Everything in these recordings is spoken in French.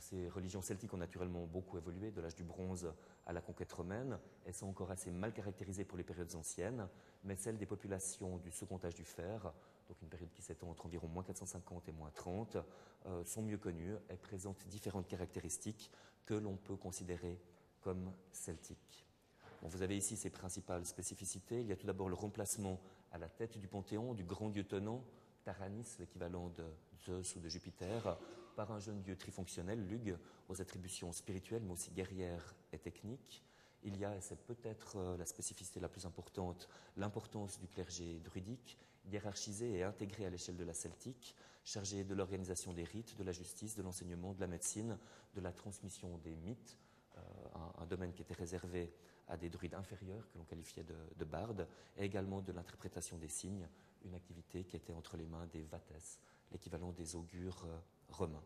ces religions celtiques ont naturellement beaucoup évolué, de l'âge du bronze à la conquête romaine. Elles sont encore assez mal caractérisées pour les périodes anciennes, mais celles des populations du second âge du fer, donc une période qui s'étend entre environ moins 450 et moins 30, euh, sont mieux connues et présentent différentes caractéristiques que l'on peut considérer comme celtiques. vous avez ici ces principales spécificités. Il y a tout d'abord le remplacement à la tête du panthéon du grand dieu tenant Taranis, l'équivalent de Zeus ou de Jupiter, par un jeune dieu trifonctionnel, Lug, aux attributions spirituelles mais aussi guerrières et techniques. Il y a, et c'est peut-être euh, la spécificité la plus importante, l'importance du clergé druidique, hiérarchisé et intégré à l'échelle de la celtique, chargé de l'organisation des rites, de la justice, de l'enseignement, de la médecine, de la transmission des mythes, euh, un, domaine qui était réservé à des druides inférieurs, que l'on qualifiait de, bardes, et également de l'interprétation des signes, une activité qui était entre les mains des vates, l'équivalent des augures euh, romains.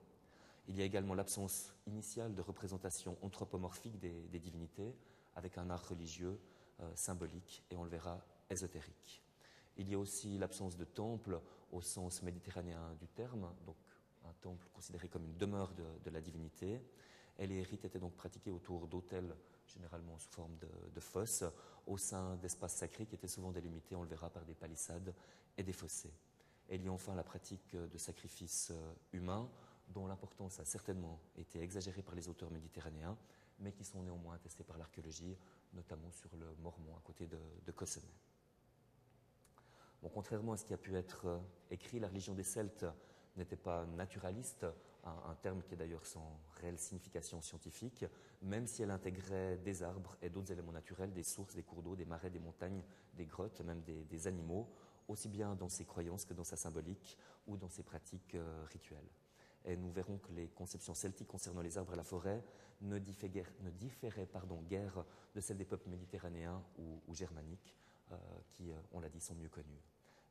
Il y a également l'absence initiale de représentation anthropomorphique des, divinités, avec un art religieux euh, symbolique et on le verra ésotérique. Il y a aussi l'absence de temple au sens méditerranéen du terme, donc un temple considéré comme une demeure de la divinité, et les rites étaient donc pratiqués autour d'autels, généralement sous forme de, fosses, au sein d'espaces sacrés qui étaient souvent délimités, on le verra, par des palissades et des fossés. Et il y a enfin la pratique de sacrifices euh, humains, dont l'importance a certainement été exagérée par les auteurs méditerranéens, mais qui sont néanmoins attestés par l'archéologie, notamment sur le Mormon à côté de, de contrairement à ce qui a pu être euh, écrit, la religion des Celtes n'était pas naturaliste, un, terme qui est d'ailleurs sans réelle signification scientifique, même si elle intégrait des arbres et d'autres éléments naturels, des sources, des cours d'eau, des marais, des montagnes, des grottes, même des, animaux, aussi bien dans ses croyances que dans sa symbolique ou dans ses pratiques euh, rituelles. Et nous verrons que les conceptions celtiques concernant les arbres et la forêt ne différaient, guère de celles des peuples méditerranéens ou, germaniques, euh, qui, euh, on l'a dit, sont mieux connus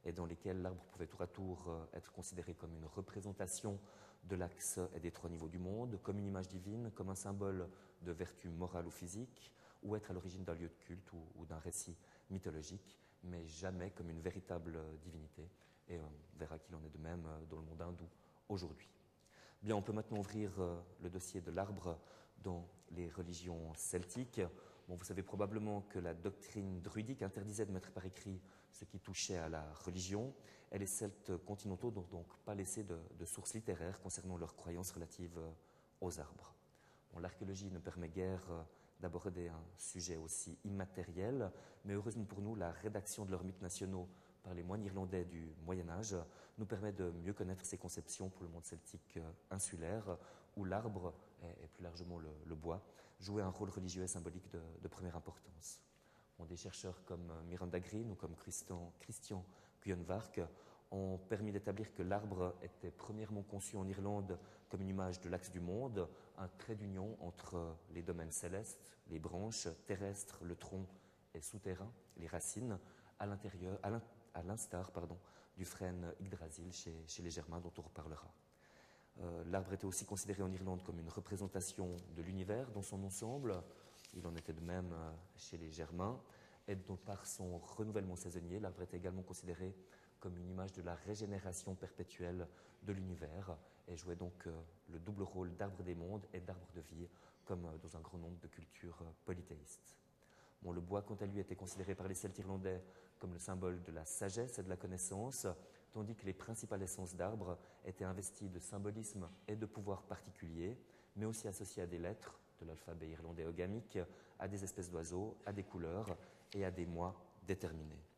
et dans lesquels l'arbre pouvait tour à tour être considéré comme une représentation de l'axe et des trois niveaux du monde, comme une image divine, comme un symbole de vertu morale ou physique, ou être à l'origine d'un lieu de culte ou, d'un récit mythologique, mais jamais comme une véritable divinité. Et on verra qu'il en est de même euh, dans le monde hindou aujourd'hui. Bien, on peut maintenant ouvrir euh, le dossier de l'arbre dans les religions celtiques. Vous savez probablement que la doctrine druidique interdisait de mettre par écrit ce qui touchait à la religion, et les Celtes continentaux n'ont donc pas laissé de, sources littéraires concernant leurs croyances relatives euh, aux arbres. L'archéologie ne permet guère euh, d'aborder un sujet aussi immatériel, mais heureusement pour nous, la rédaction de leurs mythes nationaux par les moines irlandais du Moyen Âge nous permet de mieux connaître ces conceptions pour le monde celtique euh, insulaire, où l'arbre, et, plus largement le, bois, jouait un rôle religieux et symbolique de, première importance. des chercheurs comme euh, Miranda Green ou comme Christian, Christian ont permis d'établir que l'arbre était premièrement conçu en Irlande comme une image de l'axe du monde, un trait d'union entre les domaines célestes, les branches terrestres, le tronc et souterrain, les racines, à l'intérieur, à l'instar du frêne Yggdrasil chez, les Germains, dont on reparlera. Euh, l'arbre était aussi considéré en Irlande comme une représentation de l'univers dans son ensemble. Il en était de même euh, chez les Germains. Et donc, par son renouvellement saisonnier, l'arbre était également considéré comme une image de la régénération perpétuelle de l'univers et jouait donc euh, le double rôle d'arbre des mondes et d'arbre de vie, comme dans un grand nombre de cultures polythéistes le bois, quant à lui, était considéré par les Celtes irlandais comme le symbole de la sagesse et de la connaissance, tandis que les principales essences d'arbres étaient investies de symbolisme et de pouvoir particuliers, mais aussi associées à des lettres de l'alphabet irlandais ogamique, à des espèces d'oiseaux, à des couleurs et à des mois déterminés.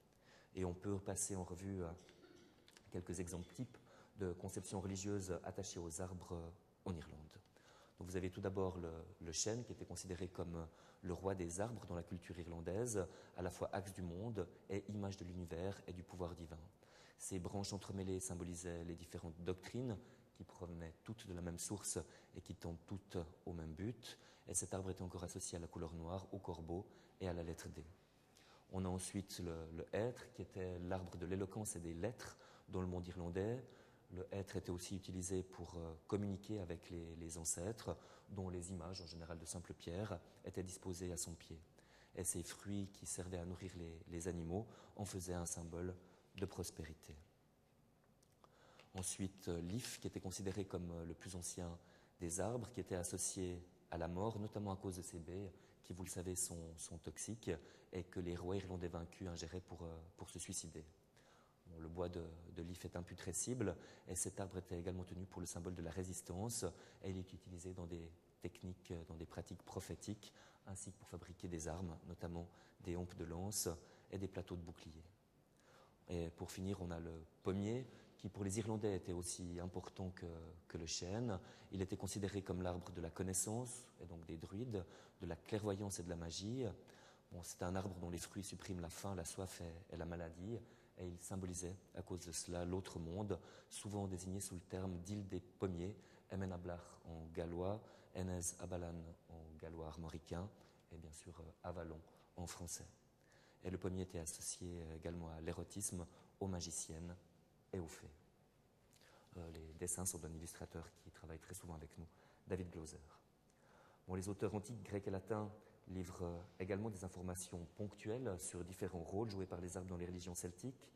Et on peut passer en revue euh, quelques exemples types de conceptions religieuses attachées aux arbres en Irlande vous avez tout d'abord le, chêne qui était considéré comme le roi des arbres dans la culture irlandaise, à la fois axe du monde et image de l'univers et du pouvoir divin. Ces branches entremêlées symbolisaient les différentes doctrines qui provenaient toutes de la même source et qui tendent toutes au même but. Et cet arbre était encore associé à la couleur noire, au corbeau et à la lettre D. On a ensuite le, hêtre, qui était l'arbre de l'éloquence et des lettres dans le monde irlandais. Le hêtre était aussi utilisé pour euh, communiquer avec les, ancêtres, dont les images, en général de simples pierres, étaient disposées à son pied. Et ces fruits qui servaient à nourrir les, animaux en faisaient un symbole de prospérité. Ensuite, euh, l'if, qui était considéré comme euh, le plus ancien des arbres qui étaient associés à la mort, notamment à cause de ces baies qui, vous le savez, sont, toxiques et que les rois irlandais vaincus ingéraient pour, euh, pour se suicider. le bois de, l'if est imputrescible et cet arbre était également tenu pour le symbole de la résistance et il est utilisé dans des techniques, dans des pratiques prophétiques ainsi que pour fabriquer des armes, notamment des hampes de lance et des plateaux de boucliers. Et pour finir, on a le pommier, qui pour les Irlandais était aussi important que, le chêne. Il était considéré comme l'arbre de la connaissance, et donc des druides, de la clairvoyance et de la magie. Bon, c'est un arbre dont les fruits suppriment la faim, la soif et, la maladie, et il symbolisait à cause de cela l'autre monde, souvent désigné sous le terme d'île des pommiers, Emenablach en gallois, Enez Abalan en gallois armoricain, et bien sûr euh, Avalon en français. Et le pommier était associé euh, également à l'érotisme, aux magiciennes et aux fées. Euh, les dessins sont d'un illustrateur qui travaille très souvent avec nous, David Glauser. Bon, les auteurs antiques grecs et latins livrent euh, également des informations ponctuelles sur différents rôles joués par les arbres dans les religions celtiques.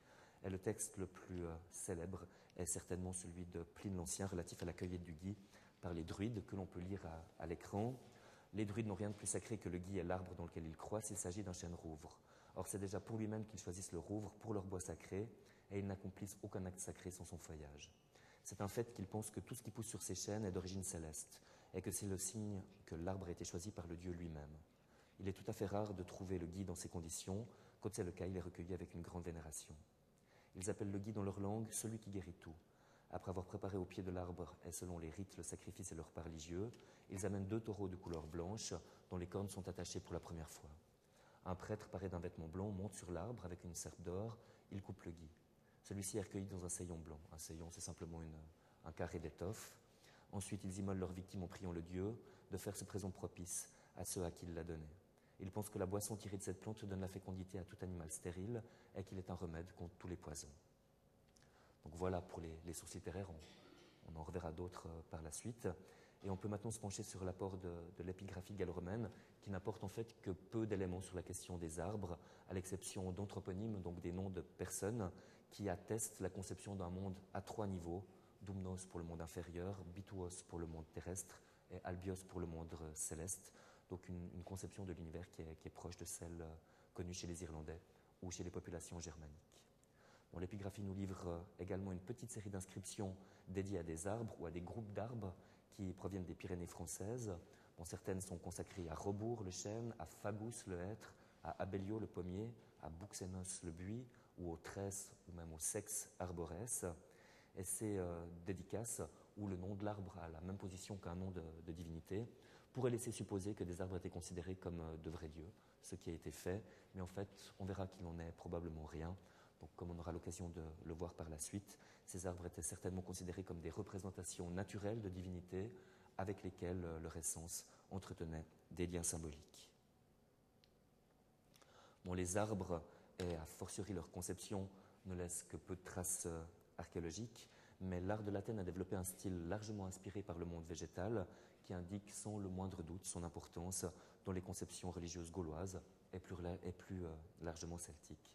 Et le texte le plus célèbre est certainement celui de Pline l'Ancien relatif à la cueillette du gui par les druides que l'on peut lire à, à l'écran. Les druides n'ont rien de plus sacré que le gui et l'arbre dans lequel ils croient s'il s'agit d'un chêne rouvre. Or, c'est déjà pour lui-même qu'ils choisissent le rouvre pour leur bois sacré, et ils n'accomplissent aucun acte sacré sans son feuillage. C'est un fait qu'ils pensent que tout ce qui pousse sur ces chênes est d'origine céleste, et que c'est le signe que l'arbre a été choisi par le Dieu lui-même. Il est tout à fait rare de trouver le gui dans ces conditions, quand c'est le cas, il est recueilli avec une grande vénération. Ils appellent le gui dans leur langue celui qui guérit tout. Après avoir préparé au pied de l'arbre et selon les rites le sacrifice et leur repas religieux, ils amènent deux taureaux de couleur blanche dont les cornes sont attachées pour la première fois. Un prêtre paré d'un vêtement blanc monte sur l'arbre avec une serpe d'or, il coupe le gui. Celui-ci est recueilli dans un saillon blanc. Un saillon, c'est simplement un carré d'étoffe. Ensuite, ils immolent leur victime en priant le Dieu de faire ce présent propice à ceux à qui il l'a donné. Ils pensent que la boisson tirée de cette plante donne la fécondité à tout animal stérile et qu'il est un remède contre tous les poisons. Donc voilà pour les, sources littéraires, on en reverra d'autres euh, par la suite. Et on peut maintenant se pencher sur l'apport de, l'épigraphie gallo-romaine, qui n'apporte en fait que peu d'éléments sur la question des arbres, à l'exception d'anthroponymes, donc des noms de personnes, qui attestent la conception d'un monde à trois niveaux, Dumnos pour le monde inférieur, Bituos pour le monde terrestre et Albios pour le monde céleste. Donc une, conception de l'univers qui est, proche de celle euh, connue chez les Irlandais ou chez les populations germaniques. L'épigraphie nous livre également une petite série d'inscriptions dédiées à des arbres ou à des groupes d'arbres qui proviennent des Pyrénées françaises. certaines sont consacrées à Rebourg, le chêne, à Fagus, le hêtre, à Abellio, le pommier, à Buxenos, le buis, ou au Tresse, ou même au Sex arbores. Et ces euh, dédicaces, où le nom de l'arbre a la même position qu'un nom de, divinité, pourraient laisser supposer que des arbres étaient considérés comme euh, de vrais dieux, ce qui a été fait, mais en fait, on verra qu'il n'en est probablement rien. Comme on aura l'occasion de le voir par la suite, ces arbres étaient certainement considérés comme des représentations naturelles de divinités avec lesquelles euh, leur essence entretenait des liens symboliques. Les arbres, et a fortiori leur conception, ne laissent que peu de traces euh, archéologiques, mais l'art de l'Athènes a développé un style largement inspiré par le monde végétal qui indique sans le moindre doute son importance dans les conceptions religieuses gauloises et plus, euh, largement celtiques.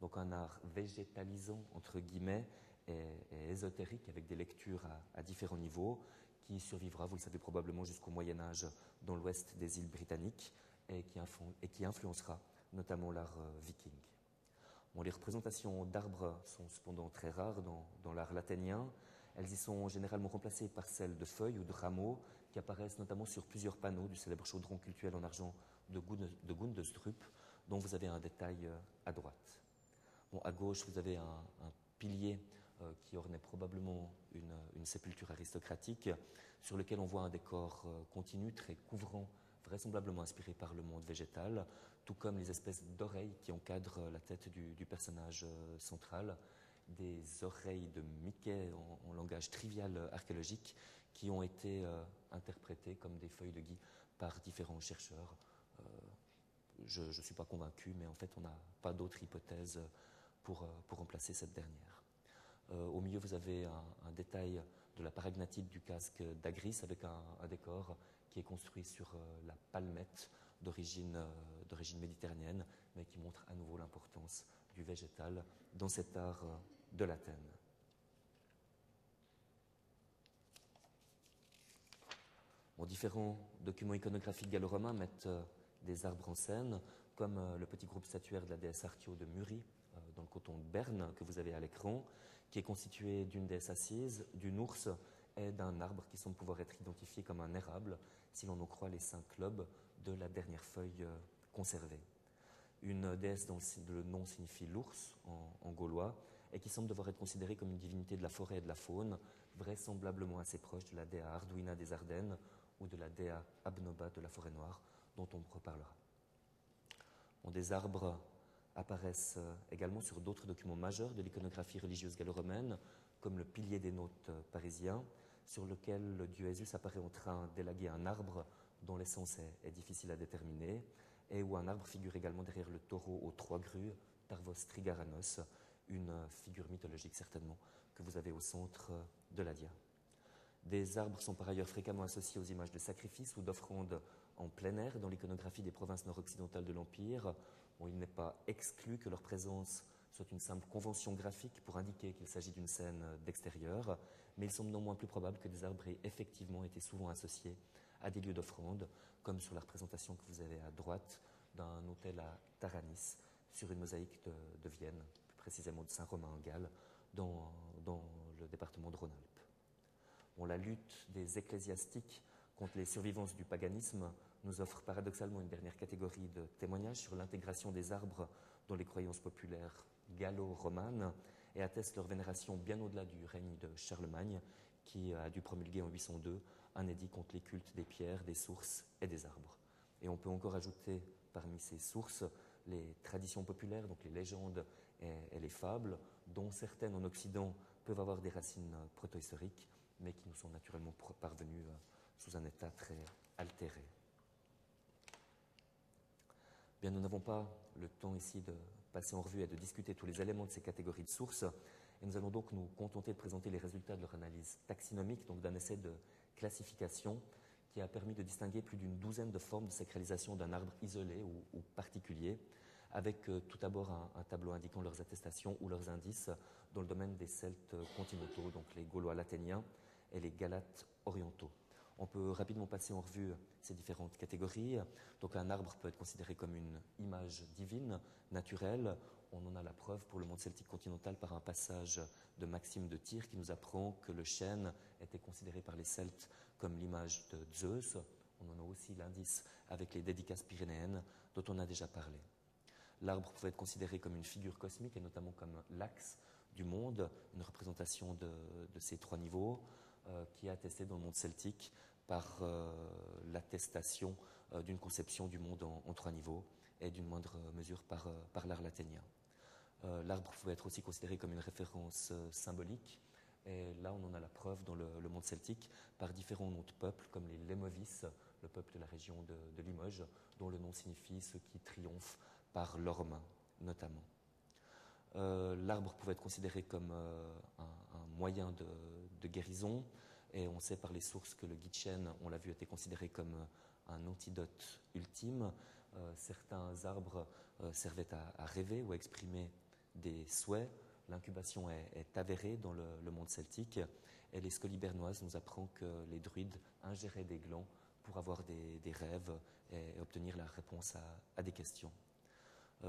Donc un art végétalisant, entre guillemets, et, ésotérique, avec des lectures à, différents niveaux, qui survivra, vous le savez probablement, jusqu'au Moyen Âge dans l'ouest des îles britanniques, et qui, et influencera notamment l'art euh, les représentations d'arbres sont cependant très rares dans, l'art laténien. Elles y sont généralement remplacées par celles de feuilles ou de rameaux qui apparaissent notamment sur plusieurs panneaux du célèbre chaudron cultuel en argent de, Gundestrup, dont vous avez un détail euh, à droite à gauche, vous avez un, pilier euh, qui ornait probablement une, sépulture aristocratique, sur lequel on voit un décor euh, continu, très couvrant, vraisemblablement inspiré par le monde végétal, tout comme les espèces d'oreilles qui encadrent la tête du, personnage euh, central, des oreilles de Mickey en, langage trivial archéologique, qui ont été interprétées comme des feuilles de gui par différents chercheurs. je ne suis pas convaincu, mais en fait, on n'a pas d'autre hypothèse pour, euh, pour remplacer cette dernière. Euh, au milieu, vous avez un, détail de la paragnatite du casque d'Agris avec un, décor qui est construit sur euh, la palmette d'origine méditerranéenne, mais qui montre à nouveau l'importance du végétal dans cet art de l'Athènes. différents documents iconographiques gallo-romains mettent des arbres en scène, comme le petit groupe statuaire de la déesse Archio de Muri, dans le canton de Berne, que vous avez à l'écran, qui est constitué d'une déesse assise, d'une ours et d'un arbre qui semble pouvoir être identifié comme un érable, si l'on en croit les cinq lobes de la dernière feuille conservée. Une déesse dont le nom signifie l'ours en, gaulois et qui semble devoir être considérée comme une divinité de la forêt et de la faune, vraisemblablement assez proche de la déa Arduina des Ardennes ou de la déa Abnoba de la forêt noire, dont on reparlera. des arbres apparaissent euh, également sur d'autres documents majeurs de l'iconographie religieuse gallo-romaine, comme le pilier des notes euh, parisiens, sur lequel le dieu Jésus apparaît en train d'élaguer un arbre dont l'essence est, difficile à déterminer, et où un arbre figure également derrière le taureau aux trois grues, Tarvos trigaranos, une figure mythologique certainement que vous avez au centre de la dia. Des arbres sont par ailleurs fréquemment associés aux images de sacrifices ou d'offrandes en plein air dans l'iconographie des provinces nord-occidentales de l'Empire, il n'est pas exclu que leur présence soit une simple convention graphique pour indiquer qu'il s'agit d'une scène d'extérieur, mais il semble néanmoins plus probable que des arbres aient effectivement été souvent associés à des lieux d'offrande, comme sur la représentation que vous avez à droite d'un hôtel à Taranis, sur une mosaïque de, Vienne, plus précisément de Saint-Romain en Galles, dans, le département de Rhône-Alpes. la lutte des ecclésiastiques contre les survivances du paganisme nous offre paradoxalement une dernière catégorie de témoignages sur l'intégration des arbres dans les croyances populaires gallo-romanes et atteste leur vénération bien au-delà du règne de Charlemagne, qui a dû promulguer en 802 un édit contre les cultes des pierres, des sources et des arbres. Et on peut encore ajouter parmi ces sources les traditions populaires, donc les légendes et, les fables, dont certaines en Occident peuvent avoir des racines protohistoriques, mais qui nous sont naturellement parvenues euh, sous un état très altéré nous n'avons pas le temps ici de passer en revue et de discuter tous les éléments de ces catégories de sources. Et nous allons donc nous contenter de présenter les résultats de leur analyse taxinomique, donc d'un essai de classification qui a permis de distinguer plus d'une douzaine de formes de sacralisation d'un arbre isolé ou, particulier, avec euh, tout d'abord un, tableau indiquant leurs attestations ou leurs indices dans le domaine des Celtes continentaux, donc les Gaulois laténiens et les Galates orientaux. On peut rapidement passer en revue ces différentes catégories. Donc un arbre peut être considéré comme une image divine, naturelle. On en a la preuve pour le monde celtique continental par un passage de Maxime de Tyr qui nous apprend que le chêne était considéré par les Celtes comme l'image de Zeus. On en a aussi l'indice avec les dédicaces pyrénéennes dont on a déjà parlé. L'arbre pouvait être considéré comme une figure cosmique et notamment comme l'axe du monde, une représentation de, ces trois niveaux. Euh, qui est attesté dans le monde celtique par euh, l'attestation euh, d'une conception du monde en, trois niveaux et d'une moindre mesure par, par l'art laténien. L'arbre pouvait être aussi considéré comme une référence symbolique et là, on en a la preuve dans le, monde celtique par différents noms de peuples, comme les Lémovis, le peuple de la région de, Limoges, dont le nom signifie ceux qui triomphent par l'orme, notamment. L'arbre pouvait être considéré comme un, moyen de, guérison. Et on sait par les sources que le Gitchen, on l'a vu, était considéré comme euh, un antidote ultime. Euh, certains arbres euh, servaient à, rêver ou à exprimer des souhaits. L'incubation est, avérée dans le, monde celtique. Et les scolies bernoises nous apprend que les druides ingéraient des glands pour avoir des, rêves et, obtenir la réponse à, des questions.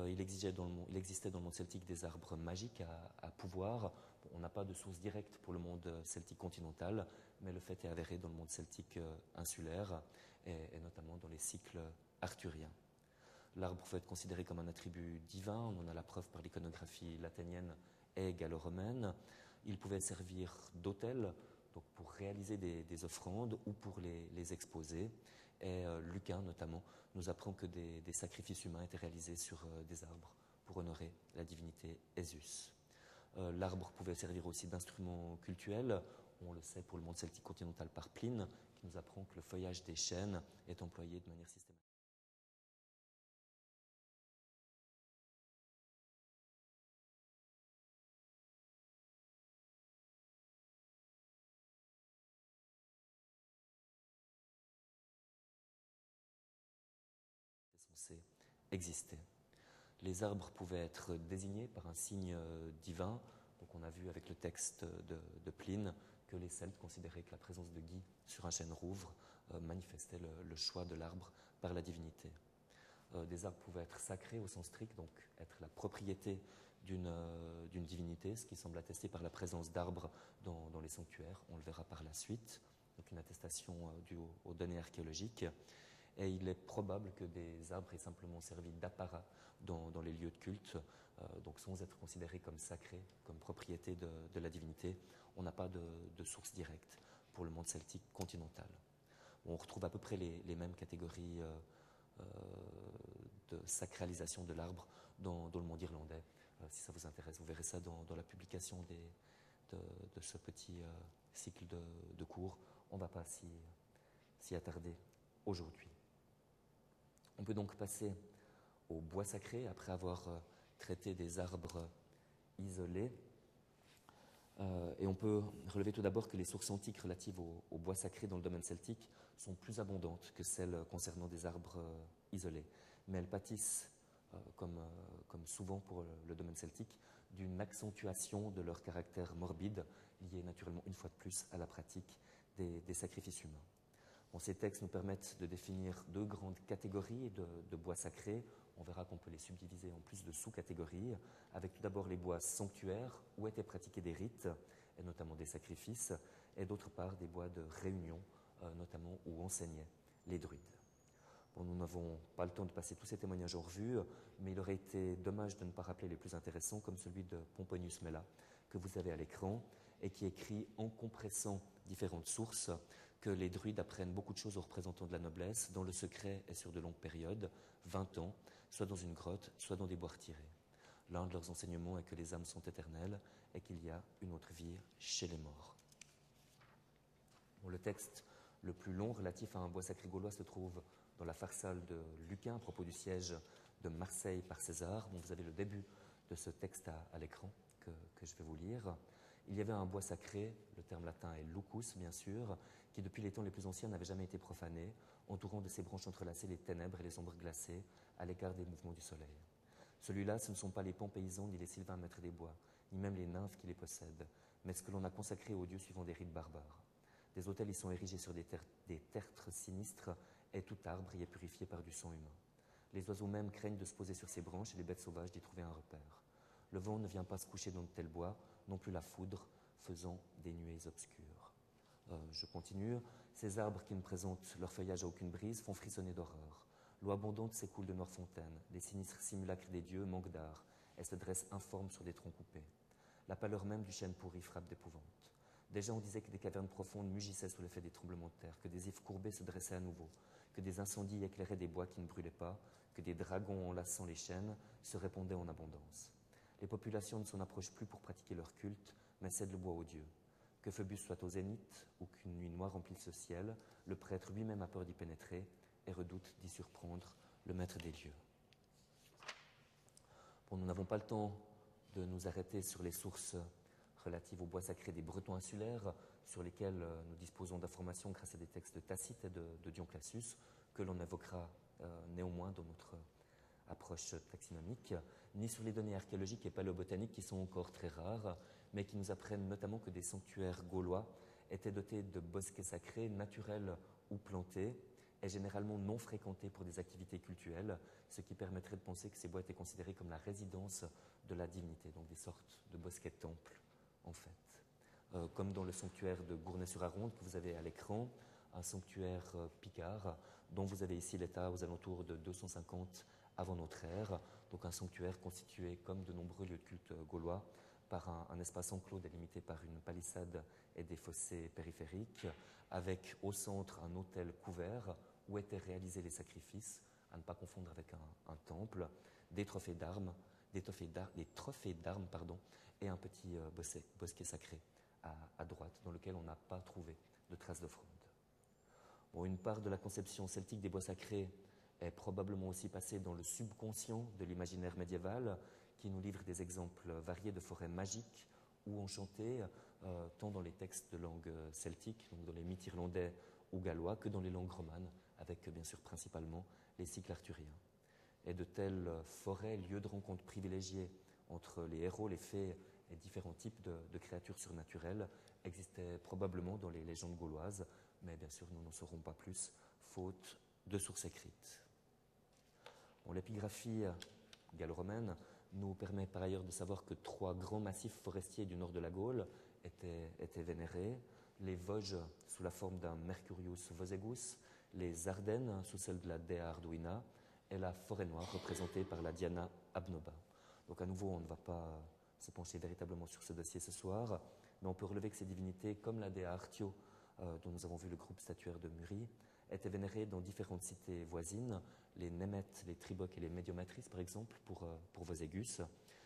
il, existait dans le, monde celtique des arbres magiques à pouvoir on n'a pas de source directe pour le monde celtique continental, mais le fait est avéré dans le monde celtique euh, insulaire et, notamment dans les cycles arthuriens. L'arbre pouvait être considéré comme un attribut divin, on en a la preuve par l'iconographie laténienne et gallo-romaine. Il pouvait servir d'autel, donc pour réaliser des, offrandes ou pour les, exposer. Et euh, Lucain, notamment, nous apprend que des, sacrifices humains étaient réalisés sur euh, des arbres pour honorer la divinité Esus. Euh, l'arbre pouvait servir aussi d'instrument cultuel. On le sait pour le monde celtique continental par Pline, qui nous apprend que le feuillage des chênes est employé de manière systématique. Les arbres pouvaient être désignés par un signe euh, divin. Donc on a vu avec le texte de, Pline que les Celtes considéraient que la présence de Guy sur un chêne rouvre manifestait le, choix de l'arbre par la divinité. des arbres pouvaient être sacrés au sens strict, donc être la propriété d'une divinité, ce qui semble attesté par la présence d'arbres dans, les sanctuaires. On le verra par la suite, donc une attestation due aux données archéologiques et il est probable que des arbres aient simplement servi d'apparat dans, les lieux de culte, euh, donc sans être considérés comme sacrés, comme propriété de, la divinité. On n'a pas de, source directe pour le monde celtique continental. On retrouve à peu près les, mêmes catégories euh, euh, de sacralisation de l'arbre dans, le monde irlandais. si ça vous intéresse, vous verrez ça dans, la publication de, ce petit cycle de, cours. On ne va pas s'y attarder aujourd'hui. On peut donc passer au bois sacré après avoir euh, traité des arbres isolés. Euh, et on peut relever tout d'abord que les sources antiques relatives au, bois sacré dans le domaine celtique sont plus abondantes que celles concernant des arbres euh, isolés. Mais elles pâtissent, comme, souvent pour le, domaine celtique, d'une accentuation de leur caractère morbide, lié naturellement une fois de plus à la pratique des sacrifices humains ces textes nous permettent de définir deux grandes catégories de, bois sacrés. On verra qu'on peut les subdiviser en plus de sous-catégories, avec tout d'abord les bois sanctuaires où étaient pratiqués des rites, et notamment des sacrifices, et d'autre part des bois de réunion, euh, notamment où enseignaient les druides. nous n'avons pas le temps de passer tous ces témoignages en revue, mais il aurait été dommage de ne pas rappeler les plus intéressants, comme celui de Pomponius Mela, que vous avez à l'écran, et qui écrit en compressant différentes sources que les druides apprennent beaucoup de choses aux représentants de la noblesse, dans le secret et sur de longues périodes, 20 ans, soit dans une grotte, soit dans des bois retirés. L'un de leurs enseignements est que les âmes sont éternelles et qu'il y a une autre vie chez les morts. le texte le plus long relatif à un bois sacré gaulois se trouve dans la farsale de Lucain à propos du siège de Marseille par César. vous avez le début de ce texte à, l'écran que, que, je vais vous lire. Il y avait un bois sacré, le terme latin est lucus bien sûr, qui depuis les temps les plus anciens n'avait jamais été profané, entourant de ses branches entrelacées les ténèbres et les ombres glacées à l'écart des mouvements du soleil. Celui-là, ce ne sont pas les pans paysans ni les sylvains maîtres des bois, ni même les nymphes qui les possèdent, mais ce que l'on a consacré aux dieux suivant des rites barbares. Des hôtels y sont érigés sur des, des tertres sinistres, et tout arbre y est purifié par du sang humain. Les oiseaux même craignent de se poser sur ces branches et les bêtes sauvages d'y trouver un repère. Le vent ne vient pas se coucher dans de tels bois, non plus la foudre, faisant des nuées obscures. Euh, je continue. Ces arbres qui ne présentent leur feuillage à aucune brise font frissonner d'horreur. L'eau abondante s'écoule de noires fontaines. Les sinistres simulacres des dieux manquent d'art et se dressent informes sur des troncs coupés. La pâleur même du chêne pourri frappe d'épouvante. Déjà, on disait que des cavernes profondes mugissaient sous l'effet des tremblements de terre, que des ifs courbés se dressaient à nouveau, que des incendies éclairaient des bois qui ne brûlaient pas, que des dragons enlaçant les chênes se répandaient en abondance. Les populations ne s'en approchent plus pour pratiquer leur culte, mais cèdent le bois aux dieux. Que Phœbus soit au zénith ou qu'une nuit noire remplisse ce ciel, le prêtre lui-même a peur d'y pénétrer et redoute d'y surprendre le maître des lieux. Bon, nous n'avons pas le temps de nous arrêter sur les sources relatives au bois sacré des Bretons insulaires, sur lesquels euh, nous disposons d'informations grâce à des textes de Tacite et de, de Dion Cassius, que l'on évoquera euh, néanmoins dans notre approche taxinomique, ni sur les données archéologiques et paléobotaniques qui sont encore très rares, mais qui nous apprennent notamment que des sanctuaires gaulois étaient dotés de bosquets sacrés, naturels ou plantés, et généralement non fréquentés pour des activités cultuelles, ce qui permettrait de penser que ces bois étaient considérés comme la résidence de la divinité, donc des sortes de bosquets temples, en fait. Euh, comme dans le sanctuaire de Gournay-sur-Aronde que vous avez à l'écran, un sanctuaire euh, picard, dont vous avez ici l'état aux alentours de 250 avant notre ère, donc un sanctuaire constitué, comme de nombreux lieux de culte euh, gaulois, par un, espace enclos délimité par une palissade et des fossés périphériques, avec au centre un autel couvert où étaient réalisés les sacrifices, à ne pas confondre avec un, temple, des trophées d'armes, des trophées d'armes, pardon, et un petit euh, bosquet, sacré à, droite, dans lequel on n'a pas trouvé de traces d'offrande. Bon, une part de la conception celtique des bois sacrés est probablement aussi passée dans le subconscient de l'imaginaire médiéval, qui nous livre des exemples variés de forêts magiques ou enchantées, euh, tant dans les textes de langue celtique, donc dans les mythes irlandais ou gallois, que dans les langues romanes, avec bien sûr principalement les cycles arthuriens. Et de telles forêts, lieux de rencontre privilégiés entre les héros, les fées et différents types de, créatures surnaturelles existaient probablement dans les légendes gauloises, mais bien sûr nous n'en saurons pas plus, faute de sources écrites. L'épigraphie gallo-romaine nous permet par ailleurs de savoir que trois grands massifs forestiers du nord de la Gaule étaient, étaient vénérés, les Vosges sous la forme d'un Mercurius vosegus, les Ardennes sous celle de la Dea Arduina. Et la forêt noire représentée par la Diana Abnoba. Donc à nouveau, on ne va pas se pencher véritablement sur ce dossier ce soir, mais on peut relever que ces divinités, comme la Dea Artio, euh, dont nous avons vu le groupe statuaire de Muri, étaient vénérées dans différentes cités voisines, les Némètes, les Tribocs et les Médiomatrices, par exemple, pour, euh, pour Voségus,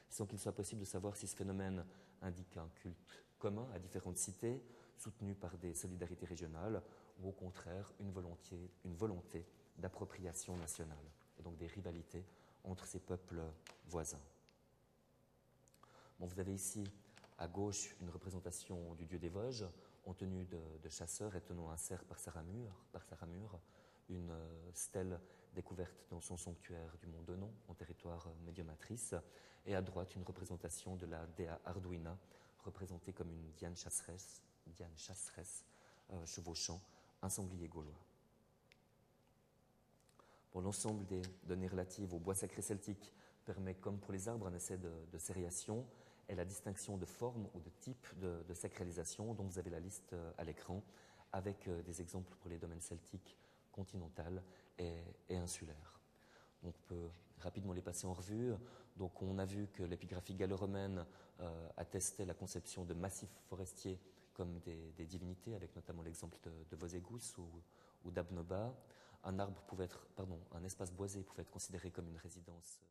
sans qu'il soit possible de savoir si ce phénomène indique un culte commun à différentes cités, soutenu par des solidarités régionales, ou au contraire une volonté, une volonté d'appropriation nationale, et donc des rivalités entre ces peuples voisins. Bon, vous avez ici à gauche une représentation du dieu des Vosges en tenue de, chasseur et tenant un cerf par sa ramure, par une euh, stèle découverte dans son sanctuaire du mont Denon, en territoire médiomatrice, et à droite une représentation de la Dea Arduina, représentée comme une Diane chasseresse, Diane chasseresse euh, chevauchant un sanglier gaulois. Pour l'ensemble des données relatives au bois sacré celtique permet, comme pour les arbres, un essai de, de sériation et la distinction de forme ou de type de, sacralisation, dont vous avez la liste euh, à l'écran, avec euh, des exemples pour les domaines celtiques, continental et, insulaires. on peut rapidement les passer en revue. Donc, on a vu que l'épigraphie gallo-romaine attestait la conception de massifs forestiers comme des, divinités, avec notamment l'exemple de, de Voségus ou, ou d'Abnoba. Un arbre pouvait être, pardon, un espace boisé pouvait être considéré comme une résidence.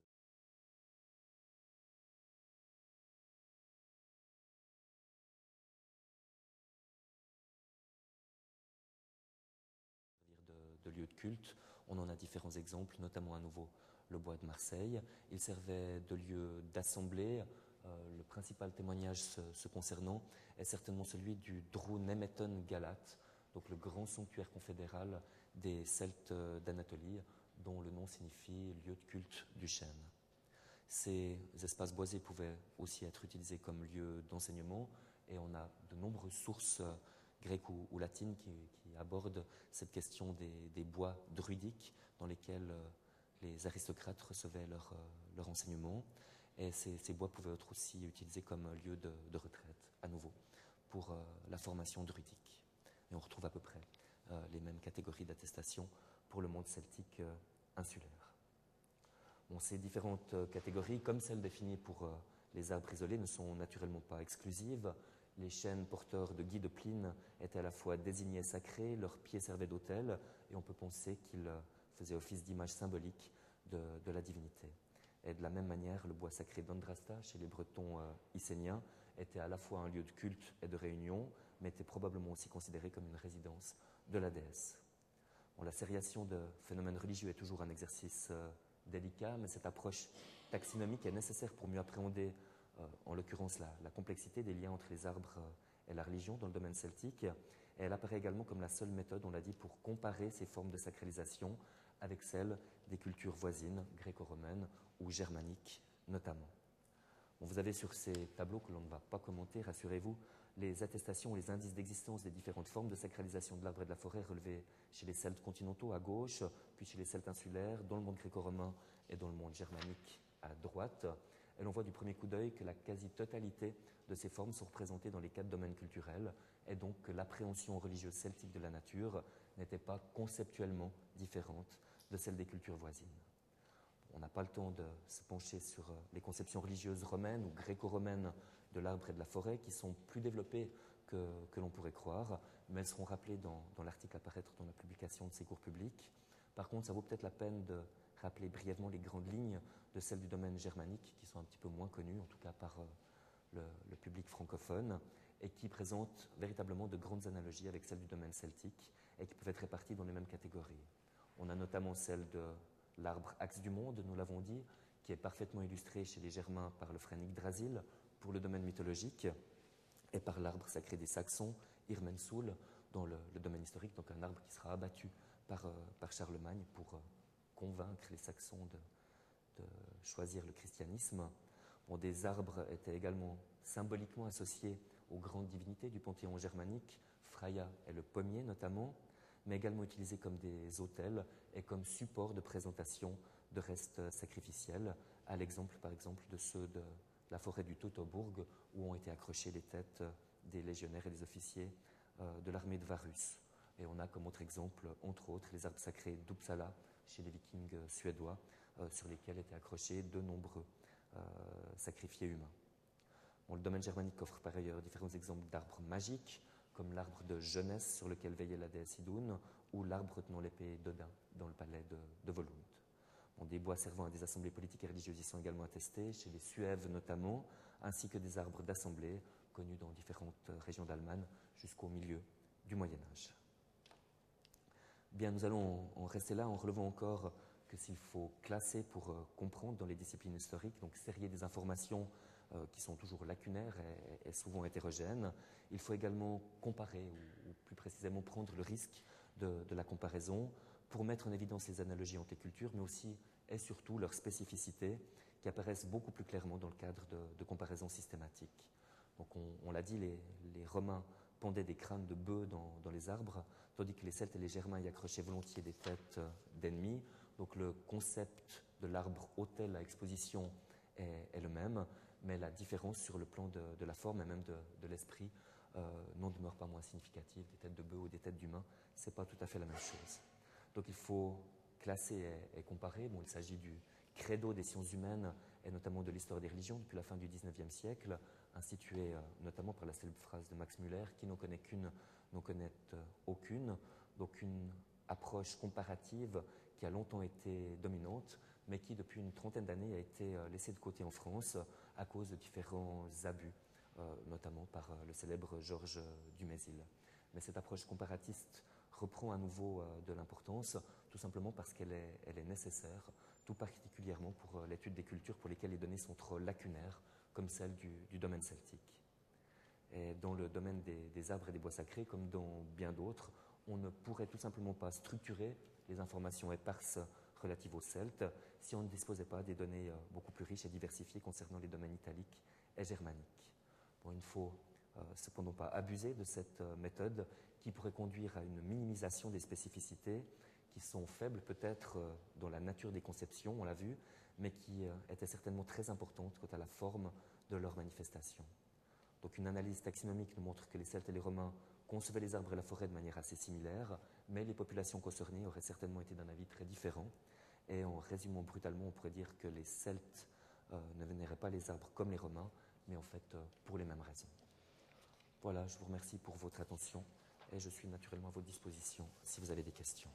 Lieu de culte. On en a différents exemples, notamment à nouveau le bois de Marseille. Il servait de lieu d'assemblée euh, le principal témoignage se, concernant est certainement celui du Nemeton Galate, donc le grand sanctuaire confédéral des Celtes d'Anatolie, dont le nom signifie lieu de culte du chêne. Ces espaces boisés pouvaient aussi être utilisés comme lieu d'enseignement, et on a de nombreuses sources grecques ou, latines qui, abordent cette question des, bois druidiques dans lesquels euh, les aristocrates recevaient leur, euh, leur enseignement. Et ces, bois pouvaient être aussi utilisés comme lieu de, retraite, à nouveau, pour euh, la formation druidique. Et on retrouve à peu près les mêmes catégories d'attestation pour le monde celtique insulaire. ces différentes catégories, comme celles définies pour les arbres isolés, ne sont naturellement pas exclusives. Les chênes porteurs de Guy de Pline étaient à la fois désignés sacrés, leurs pieds servaient d'autel, et on peut penser qu'ils faisaient office d'image symbolique de la divinité. Et de la même manière, le bois sacré d'Andrasta, chez les Bretons euh, était à la fois un lieu de culte et de réunion, mais était probablement aussi considéré comme une résidence de la déesse. la sériation de phénomènes religieux est toujours un exercice euh, délicat, mais cette approche taxinomique est nécessaire pour mieux appréhender, en l'occurrence, la, la, complexité des liens entre les arbres et la religion dans le domaine celtique. Elle apparaît également comme la seule méthode, on l'a dit, pour comparer ces formes de sacralisation avec celles des cultures voisines, gréco-romaines ou germaniques notamment. vous avez sur ces tableaux que l'on ne va pas commenter, rassurez-vous, les attestations et les indices d'existence des différentes formes de sacralisation de l'arbre et de la forêt relevées chez les Celtes continentaux à gauche, puis chez les Celtes insulaires, dans le monde gréco-romain et dans le monde germanique à droite. Et l'on voit du premier coup d'œil que la quasi-totalité de ces formes sont représentées dans les quatre domaines culturels, et donc que l'appréhension religieuse celtique de la nature n'était pas conceptuellement différente de celle des cultures voisines. On n'a pas le temps de se pencher sur euh, les conceptions religieuses romaines ou gréco-romaines de l'arbre et de la forêt, qui sont plus développées que, l'on pourrait croire, mais elles seront rappelées dans, l'article à paraître dans la publication de ces cours publics. Par contre, ça vaut peut-être la peine de rappeler brièvement les grandes lignes de celles du domaine germanique, qui sont un petit peu moins connues, en tout cas par euh, le, public francophone, et qui présentent véritablement de grandes analogies avec celles du domaine celtique, et qui peuvent être réparties dans les mêmes catégories. On a notamment celle de l'arbre axe du monde, nous l'avons dit, qui est parfaitement illustré chez les Germains par le frère Yggdrasil pour le domaine mythologique, et par l'arbre sacré des Saxons, Irmensul, dans le, domaine historique, donc un arbre qui sera abattu par, euh, Charlemagne pour euh, convaincre les Saxons de, choisir le christianisme. des arbres étaient également symboliquement associés aux grandes divinités du panthéon germanique, Freya et le pommier notamment, mais également utilisés comme des autels et comme support de présentation de restes sacrificiels, à l'exemple par exemple de ceux de la forêt du Teutoburg où ont été accrochées les têtes des légionnaires et des officiers euh, de l'armée de Varus. Et on a comme autre exemple, entre autres, les arbres sacrés d'Uppsala chez les vikings suédois, euh, sur lesquels étaient accrochés de nombreux euh, sacrifiés humains. le domaine germanique offre par ailleurs différents exemples d'arbres magiques, comme l'arbre de jeunesse sur lequel veillait la déesse Idun, ou l'arbre tenant l'épée d'Odin dans le palais de, de Volund. des bois servant à des assemblées politiques et religieuses y sont également attestés, chez les Suèves notamment, ainsi que des arbres d'assemblée connus dans différentes régions d'Allemagne jusqu'au milieu du Moyen Âge. Bien, nous allons en rester là en relevant encore que s'il faut classer pour euh, comprendre dans les disciplines historiques, donc serrer des informations euh, qui sont toujours lacunaires et, souvent hétérogènes. Il faut également comparer, ou, plus précisément prendre le risque de, la comparaison pour mettre en évidence les analogies entre les cultures, mais aussi et surtout leurs spécificités qui apparaissent beaucoup plus clairement dans le cadre de, comparaisons systématiques. Donc on, l'a dit, les, Romains pendaient des crânes de bœufs dans, les arbres, tandis que les Celtes et les Germains y accrochaient volontiers des têtes euh, d'ennemis. Donc le concept de l'arbre autel à exposition est, le même, mais la différence sur le plan de, la forme et même de, l'esprit euh, n'en demeure pas moins significative. Des têtes de bœuf ou des têtes d'humains, ce n'est pas tout à fait la même chose. Donc il faut classer et, comparer. Bon, il s'agit du credo des sciences humaines et notamment de l'histoire des religions depuis la fin du XIXe siècle, institué euh, notamment par la célèbre phrase de Max Muller, qui n'en connaît qu'une, n'en connaît euh, aucune. Donc une approche comparative qui a longtemps été dominante, mais qui depuis une trentaine d'années a été euh, laissée de côté en France à cause de différents abus, notamment par le célèbre Georges Dumézil. Mais cette approche comparatiste reprend à nouveau de l'importance, tout simplement parce qu'elle est, est, nécessaire, tout particulièrement pour l'étude des cultures pour lesquelles les données sont trop lacunaires, comme celle du, domaine celtique. Et dans le domaine des, arbres et des bois sacrés, comme dans bien d'autres, on ne pourrait tout simplement pas structurer les informations éparses relatives aux Celtes si on ne disposait pas des données euh, beaucoup plus riches et diversifiées concernant les domaines italiques et germaniques. Il ne faut euh, cependant pas abuser de cette euh, méthode qui pourrait conduire à une minimisation des spécificités qui sont faibles peut-être dans la nature des conceptions, on l'a vu, mais qui étaient certainement très importantes quant à la forme de leur manifestation. Donc une analyse taxonomique nous montre que les Celtes et les Romains concevaient les arbres et la forêt de manière assez similaire, mais les populations concernées auraient certainement été d'un avis très différent. Et en résumant brutalement, on pourrait dire que les Celtes euh, ne vénéraient pas les arbres comme les Romains, mais en fait euh, pour les mêmes raisons. Voilà, je vous remercie pour votre attention et je suis naturellement à votre disposition si vous avez des questions.